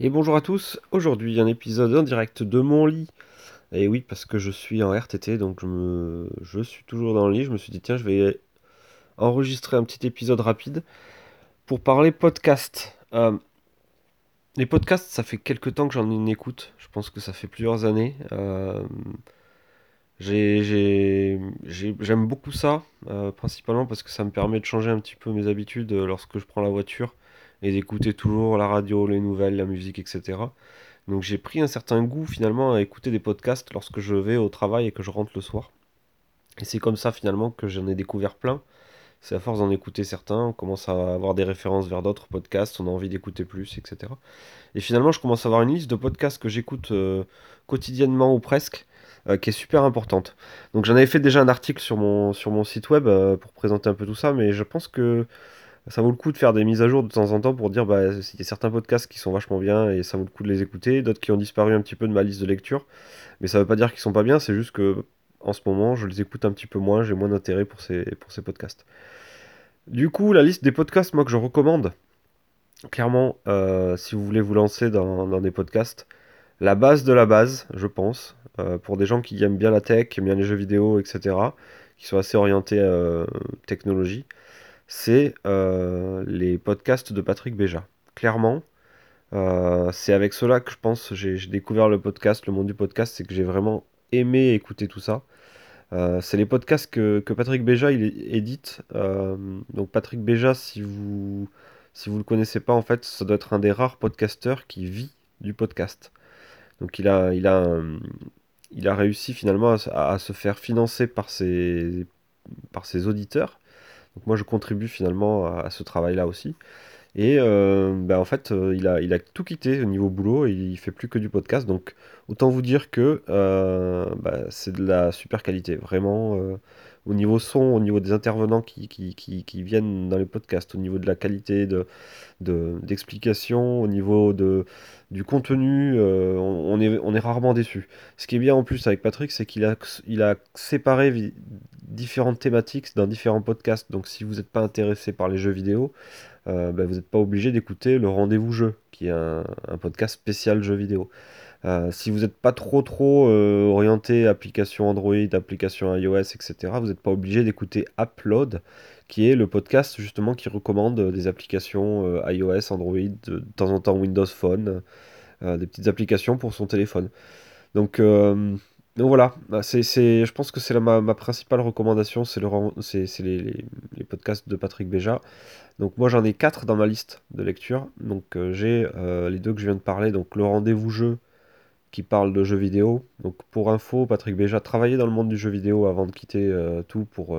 Et bonjour à tous, aujourd'hui un épisode en direct de mon lit. Et oui, parce que je suis en RTT, donc je, suis toujours dans le lit. Je me suis dit, tiens, je vais enregistrer un petit épisode rapide pour parler podcast. Euh, les podcasts, ça fait quelques temps que j'en écoute. Je pense que ça fait plusieurs années. Euh, J'aime beaucoup ça, euh, principalement parce que ça me permet de changer un petit peu mes habitudes lorsque je prends la voiture et d'écouter toujours la radio, les nouvelles, la musique, etc. Donc j'ai pris un certain goût finalement à écouter des podcasts lorsque je vais au travail et que je rentre le soir. Et c'est comme ça finalement que j'en ai découvert plein. C'est à force d'en écouter certains, on commence à avoir des références vers d'autres podcasts, on a envie d'écouter plus, etc. Et finalement, je commence à avoir une liste de podcasts que j'écoute euh, quotidiennement ou presque, euh, qui est super importante. Donc j'en avais fait déjà un article sur mon, sur mon site web euh, pour présenter un peu tout ça, mais je pense que ça vaut le coup de faire des mises à jour de temps en temps pour dire bah il y a certains podcasts qui sont vachement bien et ça vaut le coup de les écouter, d'autres qui ont disparu un petit peu de ma liste de lecture. Mais ça veut pas dire qu'ils sont pas bien, c'est juste que en ce moment je les écoute un petit peu moins, j'ai moins d'intérêt pour ces, podcasts. Du coup, la liste des podcasts moi que je recommande, clairement, euh, si vous voulez vous lancer dans, des podcasts, la base de la base, je pense, euh, pour des gens qui aiment bien la tech, aiment bien les jeux vidéo, etc., qui sont assez orientés euh, technologie c'est euh, les podcasts de Patrick Béja. Clairement, euh, c'est avec cela que je pense j'ai découvert le podcast, le monde du podcast, c'est que j'ai vraiment aimé écouter tout ça. Euh, c'est les podcasts que, Patrick Béja il édite. donc Patrick Béja, si vous si vous le connaissez pas, en fait, ça doit être un des rares podcasteurs qui vit du podcast. Donc il a il a il a réussi finalement à, à, se faire financer par ses par ses auditeurs donc moi je contribue finalement à, ce travail-là aussi. Et euh, ben, en fait, euh, il, a, tout quitté au niveau boulot et il fait plus que du podcast. Donc autant vous dire que euh, ben, c'est de la super qualité. Vraiment, au niveau son, au niveau des intervenants qui, viennent dans les podcasts, au niveau de la qualité de, d'explication, au niveau de, du contenu, on, est, on est rarement déçu. Ce qui est bien en plus avec Patrick, c'est qu'il a, il a séparé différentes thématiques dans différents podcasts. Donc si vous n'êtes pas intéressé par les jeux vidéo, euh, ben, vous n'êtes pas obligé d'écouter le Rendez-vous Jeu, qui est un, podcast spécial jeux vidéo. Euh, si vous n'êtes pas trop trop euh, orienté application Android, application iOS, etc., vous n'êtes pas obligé d'écouter Upload, qui est le podcast justement qui recommande des applications iOS, Android, de, temps en temps Windows Phone, des petites applications pour son téléphone. Donc donc voilà, bah, c'est, je pense que c'est ma, ma, principale recommandation, c'est, le, c'est, les, les, podcasts de Patrick Béja. Donc moi j'en ai quatre dans ma liste de lecture. Donc euh, j'ai euh, les deux que je viens de parler, donc le rendez-vous jeu qui parle de jeux vidéo. Donc pour info, Patrick Béja travaillait dans le monde du jeu vidéo avant de quitter euh, tout pour,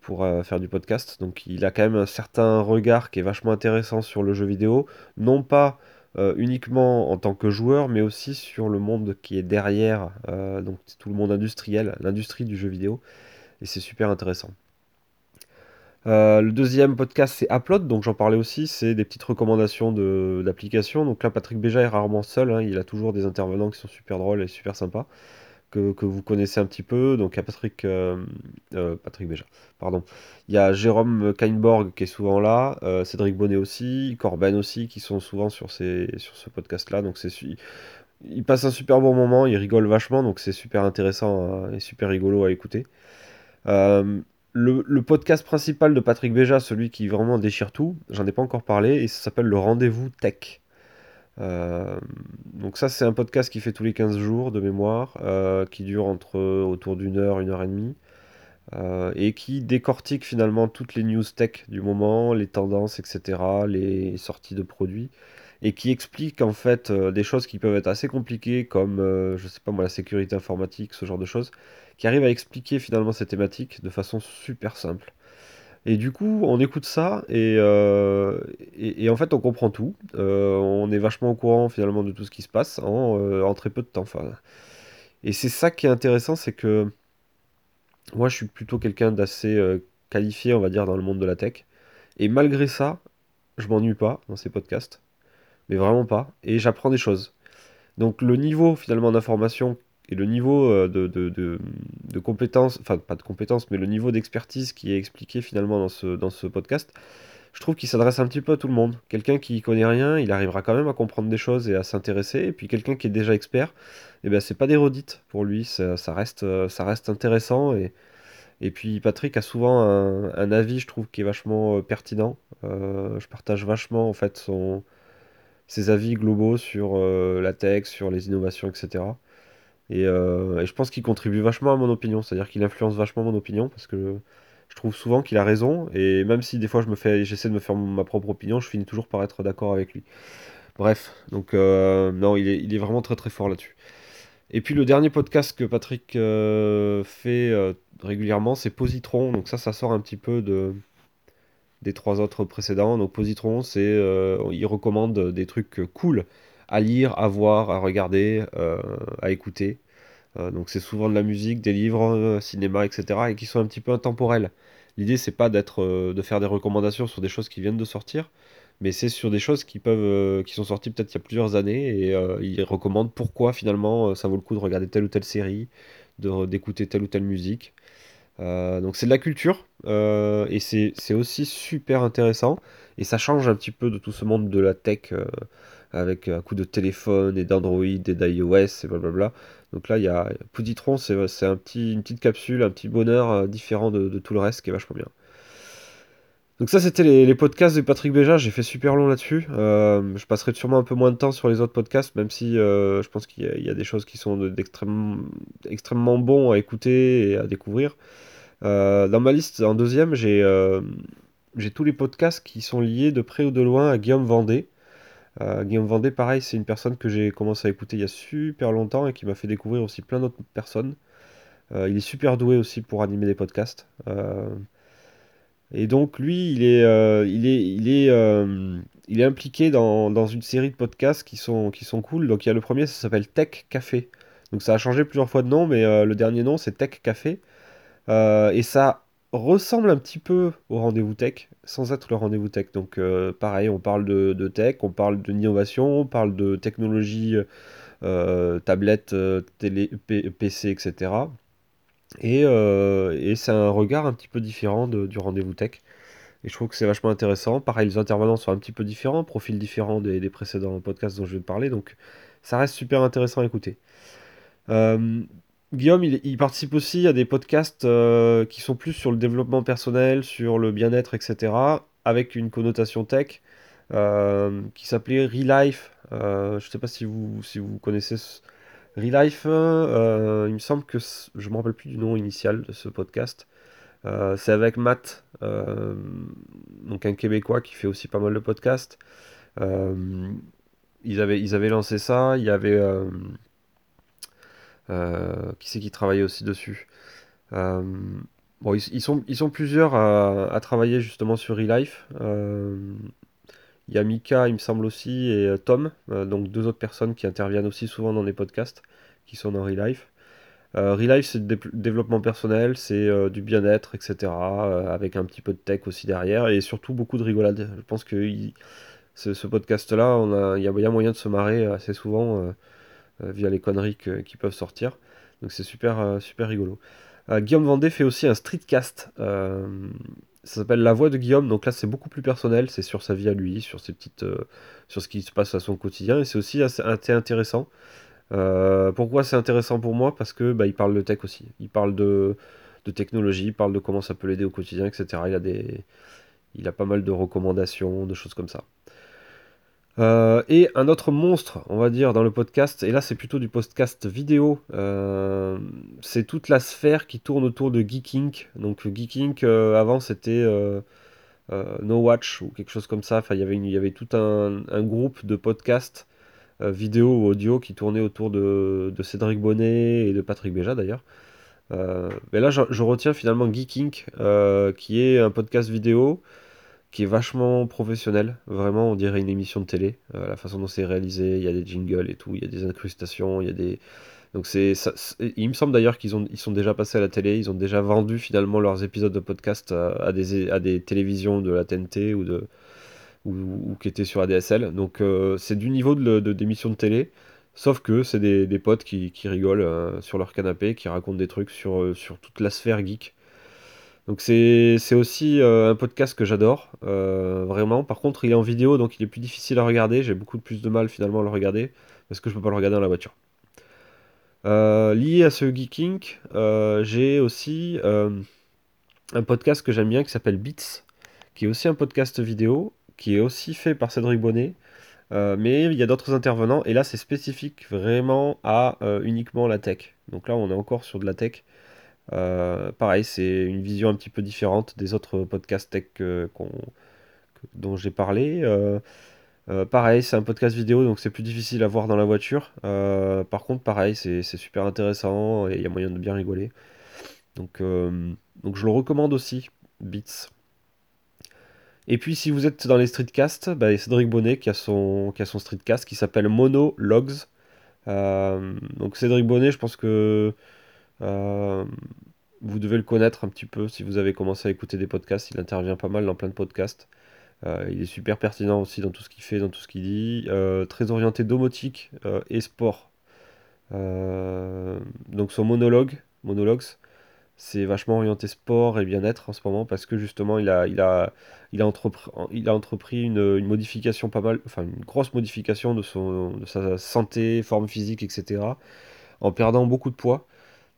pour faire du podcast. Donc il a quand même un certain regard qui est vachement intéressant sur le jeu vidéo. Non pas euh, uniquement en tant que joueur, mais aussi sur le monde qui est derrière, euh, donc tout le monde industriel, l'industrie du jeu vidéo, et c'est super intéressant. Euh, le deuxième podcast, c'est Upload, donc j'en parlais aussi, c'est des petites recommandations d'applications. Donc là, Patrick Béja est rarement seul, hein, il a toujours des intervenants qui sont super drôles et super sympas que, vous connaissez un petit peu. Donc il y a Patrick, euh, euh, Patrick Béja, pardon. Il y a Jérôme Kainborg qui est souvent là, euh, Cédric Bonnet aussi, Corben aussi, qui sont souvent sur, ce podcast-là. Donc c'est il passe un super bon moment, il rigole vachement, donc c'est super intéressant et super rigolo à écouter. le, le, podcast principal de Patrick Béja, celui qui vraiment déchire tout, j'en ai pas encore parlé, et ça s'appelle le Rendez-vous Tech. Euh, donc ça c'est un podcast qui fait tous les 15 jours de mémoire, euh, qui dure entre autour d'une heure, une heure et demie, euh, et qui décortique finalement toutes les news tech du moment, les tendances, etc., les sorties de produits, et qui explique en fait des choses qui peuvent être assez compliquées, comme je sais pas moi la sécurité informatique, ce genre de choses, qui arrive à expliquer finalement ces thématiques de façon super simple. Et du coup, on écoute ça et, euh, et, en fait, on comprend tout. Euh, on est vachement au courant finalement de tout ce qui se passe en, euh, en très peu de temps. Enfin, et c'est ça qui est intéressant, c'est que moi, je suis plutôt quelqu'un d'assez qualifié, on va dire, dans le monde de la tech. Et malgré ça, je m'ennuie pas dans ces podcasts, mais vraiment pas. Et j'apprends des choses. Donc le niveau finalement d'information et le niveau euh, de, de, compétences, enfin pas de compétences, mais le niveau d'expertise qui est expliqué finalement dans ce, dans ce podcast je trouve qu'il s'adresse un petit peu à tout le monde. Quelqu'un qui connaît rien, il arrivera quand même à comprendre des choses et à s'intéresser. Et puis quelqu'un qui est déjà expert, eh ben c'est pas des redites pour lui, ça, reste, euh, ça reste intéressant. Et, et puis Patrick a souvent un, avis, je trouve, qui est vachement euh, pertinent. Je partage vachement en fait son, ses avis globaux sur euh, la tech, sur les innovations, etc. Et, euh, et je pense qu'il contribue vachement à mon opinion, c'est-à-dire qu'il influence vachement mon opinion parce que je trouve souvent qu'il a raison et même si des fois je j'essaie de me faire ma propre opinion, je finis toujours par être d'accord avec lui. Bref, donc euh, non, il est, vraiment très très fort là-dessus. Et puis le dernier podcast que Patrick euh, fait régulièrement, c'est Positron. Donc ça, ça sort un petit peu de, des trois autres précédents. Donc Positron, c'est il recommande des trucs cool à lire, à voir, à regarder, euh, à écouter. Euh, donc c'est souvent de la musique, des livres, euh, cinéma, etc. et qui sont un petit peu intemporels. L'idée, c'est pas d'être, de faire des recommandations sur des choses qui viennent de sortir, mais c'est sur des choses qui peuvent, qui sont sorties peut-être il y a plusieurs années et euh, il recommande pourquoi finalement ça vaut le coup de regarder telle ou telle série, d'écouter telle ou telle musique. Donc c'est de la culture et c'est aussi super intéressant et ça change un petit peu de tout ce monde de la tech avec un coup de téléphone et d'Android et d'iOS et blablabla. Donc là il y a Pouditron, c'est un petit, une petite capsule, un petit bonheur euh, différent de, tout le reste qui est vachement bien. Donc ça c'était les, podcasts de Patrick Béja, j'ai fait super long là-dessus. Euh, je passerai sûrement un peu moins de temps sur les autres podcasts, même si euh, je pense qu'il y a, des choses qui sont de- d'extrêmement extrêmement bons à écouter et à découvrir. Dans ma liste, en deuxième, j'ai tous les podcasts qui sont liés de près ou de loin à Guillaume Vendée. Euh, Guillaume Vendée, pareil, c'est une personne que j'ai commencé à écouter il y a super longtemps et qui m'a fait découvrir aussi plein d'autres personnes. Euh, il est super doué aussi pour animer des podcasts. Euh, et donc lui, il est, il est, il est, il est impliqué dans, dans une série de podcasts qui sont, qui sont cool. Donc il y a le premier, ça s'appelle Tech Café. Donc ça a changé plusieurs fois de nom, mais le dernier nom, c'est Tech Café. Et ça ressemble un petit peu au rendez-vous tech, sans être le rendez-vous tech. Donc euh, pareil, on parle de, de tech, on parle d'innovation, on parle de technologie, euh, tablette, euh, télé, PC, etc. Et, et c'est un regard un petit peu différent de- du rendez-vous tech. Et je trouve que c'est vachement intéressant. Pareil, les intervenants sont un petit peu différents, profils différents des, des précédents podcasts dont je vais te parler. Donc ça reste super intéressant à écouter. Guillaume, il, participe aussi à des podcasts euh, qui sont plus sur le développement personnel, sur le bien-être, etc., avec une connotation tech, euh, qui s'appelait Relife. Euh, je ne sais pas si vous, connaissez ce... Relife. il me semble que je me rappelle plus du nom initial de ce podcast. C'est avec Matt, un Québécois qui fait aussi pas mal de podcasts. Ils avaient, ils avaient lancé ça. Il y avait qui c'est qui travaillait aussi dessus? Euh, bon, ils, sont, ils sont plusieurs à, travailler justement sur eLife. Euh, il y a Mika, il me semble aussi, et euh, Tom, euh, donc deux autres personnes qui interviennent aussi souvent dans les podcasts, qui sont dans eLife. Euh, Relife, c'est du dé- développement personnel, c'est euh, du bien-être, etc. euh, avec un petit peu de tech aussi derrière, et surtout beaucoup de rigolade. Je pense que ce, podcast-là, il y a, moyen de se marrer assez souvent euh, euh, via les conneries qui peuvent sortir. Donc c'est super, euh, super rigolo. Euh, Guillaume Vendée fait aussi un streetcast. euh, ça s'appelle La Voix de Guillaume. Donc là, c'est beaucoup plus personnel. C'est sur sa vie à lui, sur ses petites, euh, sur ce qui se passe à son quotidien. Et c'est aussi assez, intéressant. Euh, pourquoi c'est intéressant pour moi? Parce que bah, il parle de tech aussi. Il parle de, de technologie, il parle de comment ça peut l'aider au quotidien, etc. Il a des, il a pas mal de recommandations, de choses comme ça. Euh, et un autre monstre, on va dire, dans le podcast, et là c'est plutôt du podcast vidéo, euh, c'est toute la sphère qui tourne autour de Geeking. Donc Geeking, euh, avant c'était No Watch ou quelque chose comme ça. Enfin, il y avait tout un, groupe de podcasts vidéo ou audio qui tournait autour de, Cédric Bonnet et de Patrick Béja d'ailleurs. Mais là, je, je retiens finalement Geeking, qui est un podcast vidéo qui est vachement professionnel. Vraiment, on dirait une émission de télé. Euh, la façon dont c'est réalisé, il y a des jingles et tout, il y a des incrustations, il y a des... Donc c'est, il me semble d'ailleurs qu'ils ont, ils sont déjà passés à la télé, ils ont déjà vendu finalement leurs épisodes de podcast à, des, à des télévisions de la TNT ou, de, ou, qui étaient sur ADSL. Donc euh, c'est du niveau de, de- d'émissions de télé, sauf que c'est des, des potes qui, qui rigolent euh, sur leur canapé, qui racontent des trucs sur, sur toute la sphère geek. Donc c'est aussi euh, un podcast que j'adore, euh, vraiment. Par contre, il est en vidéo, donc il est plus difficile à regarder. J'ai beaucoup plus de mal finalement à le regarder, parce que je peux pas le regarder dans la voiture. Euh, lié à ce geeking, j'ai aussi un podcast que j'aime bien qui s'appelle Beats, qui est aussi un podcast vidéo, qui est aussi fait par Cédric Bonnet. Mais il y a d'autres intervenants, et là c'est spécifique vraiment à uniquement la tech. Donc là on est encore sur de la tech. Euh, pareil, c'est une vision un petit peu différente des autres podcasts tech dont j'ai parlé. Euh, euh, pareil, c'est un podcast vidéo, donc c'est plus difficile à voir dans la voiture. Par contre, pareil, c'est super intéressant et il y a moyen de bien rigoler. Donc, donc je le recommande aussi, Beats. Et puis si vous êtes dans les streetcasts, bah, Cédric Bonnet qui a son, qui a son streetcast qui s'appelle Monologues. Donc Cédric Bonnet, je pense que euh, vous devez le connaître un petit peu si vous avez commencé à écouter des podcasts. Il intervient pas mal dans plein de podcasts. Euh, il est super pertinent aussi dans tout ce qu'il fait, dans tout ce qu'il dit. Euh, très orienté domotique et sport. Donc son monologue, monologues, c'est vachement orienté sport et bien-être en ce moment parce que justement il a, il a, il a entrepris, il a entrepris une, une modification pas mal, enfin une grosse modification de son, de sa santé, forme physique, etc. en perdant beaucoup de poids.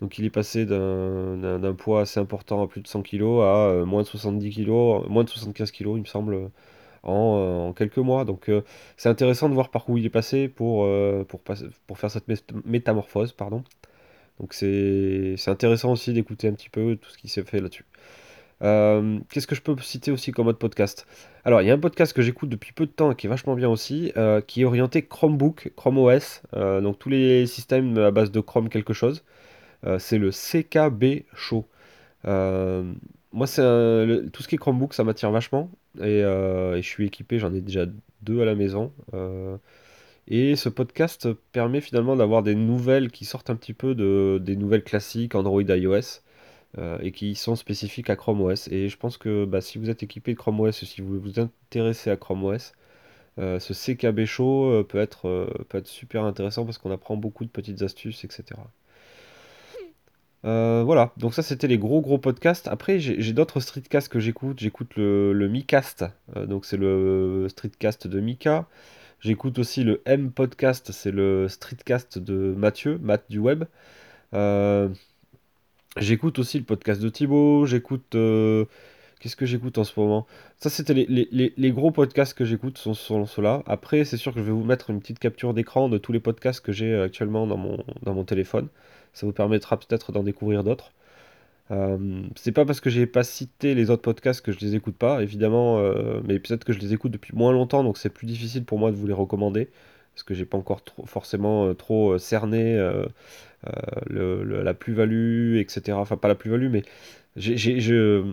Donc il est passé d'un poids assez important à plus de 100 kilos à euh, moins de 70 kilos, moins de 75 kilos il me semble, en, euh, en quelques mois. Donc euh, c'est intéressant de voir par où il est passé pour, pour, pour faire cette mé- métamorphose, pardon. Donc c'est intéressant aussi d'écouter un petit peu tout ce qui s'est fait là-dessus. Qu'est-ce que je peux citer aussi comme autre podcast? Alors, il y a un podcast que j'écoute depuis peu de temps et qui est vachement bien aussi, qui est orienté Chromebook, Chrome OS, donc tous les systèmes à base de Chrome quelque chose. Euh, c'est le CKB Show. Euh, moi, c'est tout ce qui est Chromebook, ça m'attire vachement. Et, euh, et je suis équipé, j'en ai déjà deux à la maison. Et ce podcast permet finalement d'avoir des nouvelles qui sortent un petit peu de, des nouvelles classiques Android iOS et qui sont spécifiques à Chrome OS. Et je pense que bah, si vous êtes équipé de Chrome OS, si vous vous intéressez à Chrome OS, ce CKB Show peut être, peut être super intéressant parce qu'on apprend beaucoup de petites astuces, etc. Euh, voilà, donc ça c'était les gros gros podcasts. Après j'ai d'autres streetcasts que j'écoute. J'écoute le, Micast, euh, donc c'est le streetcast de Mika. J'écoute aussi le M Podcast, c'est le streetcast de Mathieu, Matt du web. Euh, j'écoute aussi le podcast de Thibaut. J'écoute. Qu'est-ce que j'écoute en ce moment? Ça c'était les, gros podcasts que j'écoute sont, sont ceux-là. Après c'est sûr que je vais vous mettre une petite capture d'écran de tous les podcasts que j'ai actuellement dans mon téléphone. Ça vous permettra peut-être d'en découvrir d'autres. Euh, c'est pas parce que j'ai pas cité les autres podcasts que je les écoute pas, évidemment, euh, mais peut-être que je les écoute depuis moins longtemps, donc c'est plus difficile pour moi de vous les recommander, parce que j'ai pas encore forcément euh, trop euh, cerné la plus-value, etc. Enfin, pas la plus-value, mais je,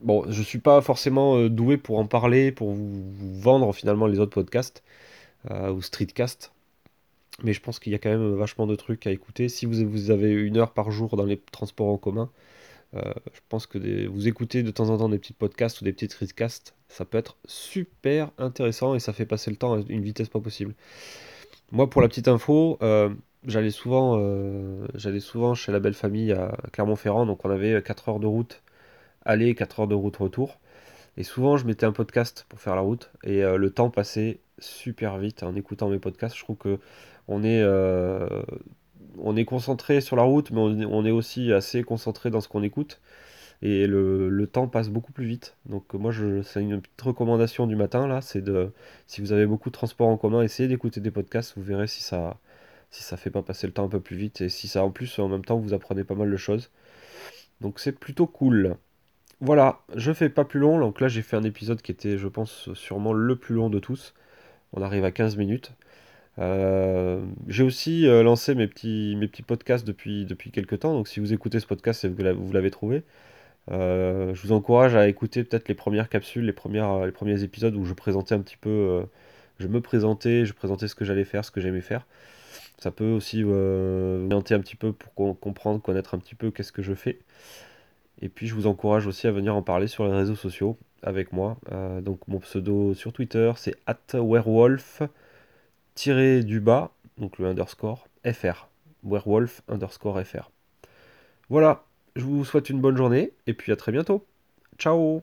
bon, je suis pas forcément doué pour en parler, pour vous, vous vendre finalement les autres podcasts ou streetcasts. Mais je pense qu'il y a quand même vachement de trucs à écouter. Si vous, vous avez une heure par jour dans les transports en commun, euh, je pense que vous écoutez de temps en temps des petits podcasts ou des petits streetcasts, ça peut être super intéressant et ça fait passer le temps à une vitesse pas possible. Moi, pour la petite info, euh, j'allais souvent, euh, souvent chez la belle famille à Clermont-Ferrand, donc on avait 4 heures de route aller, 4 heures de route retour. Et souvent, je mettais un podcast pour faire la route et le temps passait super vite en écoutant mes podcasts. Je trouve que on est, euh, on est concentré sur la route, mais on, est aussi assez concentré dans ce qu'on écoute et le, temps passe beaucoup plus vite. Donc moi, c'est une petite recommandation du matin là, c'est de, si vous avez beaucoup de transports en commun, essayez d'écouter des podcasts, vous verrez si ça, si fait pas passer le temps un peu plus vite et si ça en plus en même temps vous apprenez pas mal de choses. Donc c'est plutôt cool. Voilà, je fais pas plus long. Donc là, j'ai fait un épisode qui était, je pense, sûrement le plus long de tous. On arrive à 15 minutes. Euh, j'ai aussi euh, lancé mes petits, mes petits podcasts depuis, depuis quelques temps. Donc si vous écoutez ce podcast, c'est que vous l'avez trouvé. Euh, je vous encourage à écouter peut-être les premières capsules, les premières, les premiers épisodes où je présentais un petit peu, je me présentais, je présentais ce que j'allais faire, ce que j'aimais faire. Ça peut aussi vous orienter un petit peu pour com- comprendre, connaître un petit peu qu'est-ce que je fais. Et puis je vous encourage aussi à venir en parler sur les réseaux sociaux avec moi. Donc mon pseudo sur Twitter c'est werewolf du bas, donc le underscore fr. Werewolf underscore fr. Voilà, je vous souhaite une bonne journée et puis à très bientôt. Ciao